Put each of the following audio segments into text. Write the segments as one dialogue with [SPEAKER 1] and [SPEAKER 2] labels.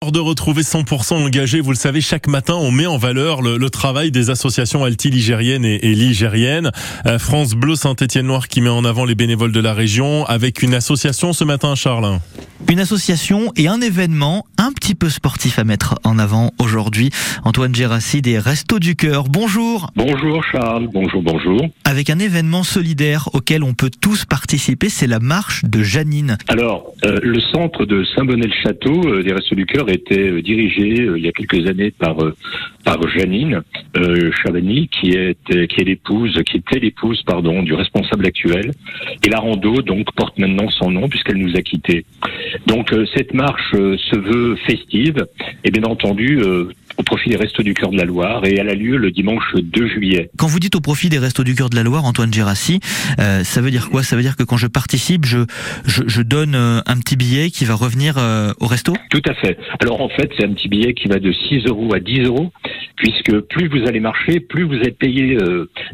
[SPEAKER 1] de retrouver 100% engagé, vous le savez, chaque matin on met en valeur le, travail des associations alti-ligériennes et, et ligériennes. Euh, France Bleu Saint-Étienne-Noir qui met en avant les bénévoles de la région avec une association ce matin, Charles.
[SPEAKER 2] Une association et un événement un petit peu sportif à mettre en avant aujourd'hui. Antoine Gérassi des Restos du Cœur. Bonjour.
[SPEAKER 3] Bonjour Charles, bonjour, bonjour.
[SPEAKER 2] Avec un événement solidaire auquel on peut tous participer, c'est la marche de Janine.
[SPEAKER 3] Alors, euh, le centre de Saint-Bonnet-le-Château euh, des Restos du Cœur était euh, dirigé il y a quelques années par par Janine euh, qui est qui est l'épouse, qui était l'épouse pardon du responsable actuel. Et la rando donc porte maintenant son nom puisqu'elle nous a quittés. Donc cette marche se veut festive et bien entendu au profit des Restos du Cœur de la Loire et elle a lieu le dimanche 2 juillet.
[SPEAKER 2] Quand vous dites au profit des Restos du Cœur de la Loire, Antoine Gérassi, euh, ça veut dire quoi? Ça veut dire que quand je participe, je, je, je donne euh, un petit billet qui va revenir euh, au resto?
[SPEAKER 3] Tout à fait. Alors en fait, c'est un petit billet qui va de 6 euros à 10 euros, puisque plus vous allez marcher, plus vous êtes payé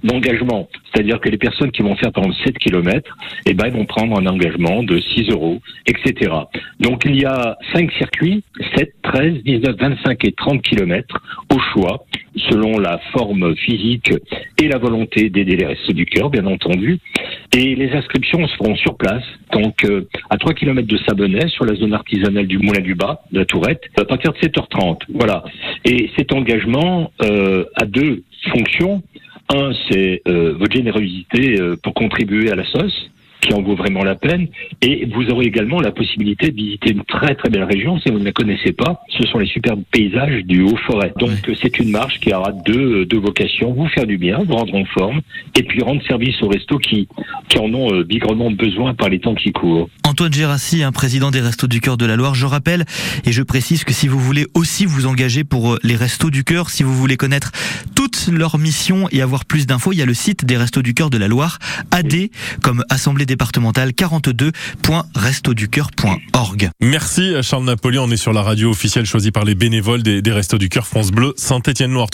[SPEAKER 3] d'engagement. C'est-à-dire que les personnes qui vont faire par exemple 7 km, eh ben, vont prendre un engagement de 6 euros, etc. Donc il y a 5 circuits, 7, 13, 19, 25 et 30 km au choix selon la forme physique et la volonté d'aider les restes du cœur, bien entendu. Et les inscriptions se feront sur place, donc euh, à 3 km de Sabonnet, sur la zone artisanale du Moulin du Bas, de la Tourette, à partir de 7h30. Voilà. Et cet engagement euh, a deux fonctions. Un, c'est euh, votre générosité pour contribuer à la sauce qui en vaut vraiment la peine. Et vous aurez également la possibilité de visiter une très très belle région si vous ne la connaissez pas. Ce sont les superbes paysages du Haut-Forêt. Donc c'est une marche qui aura deux, deux vocations, vous faire du bien, vous rendre en forme, et puis rendre service aux restos qui, qui en ont euh, bigrement besoin par les temps qui courent.
[SPEAKER 2] Antoine Gérassi, un président des Restos du Cœur de la Loire, je rappelle et je précise que si vous voulez aussi vous engager pour euh, les Restos du Cœur, si vous voulez connaître toutes leurs missions et avoir plus d'infos, il y a le site des Restos du Cœur de la Loire, AD, comme Assemblée départementale 42.restoducœur.org.
[SPEAKER 1] Merci Charles Napoléon, on est sur la radio officielle choisie par les bénévoles des, Restos du Cœur France Bleu Saint-Étienne-Noir.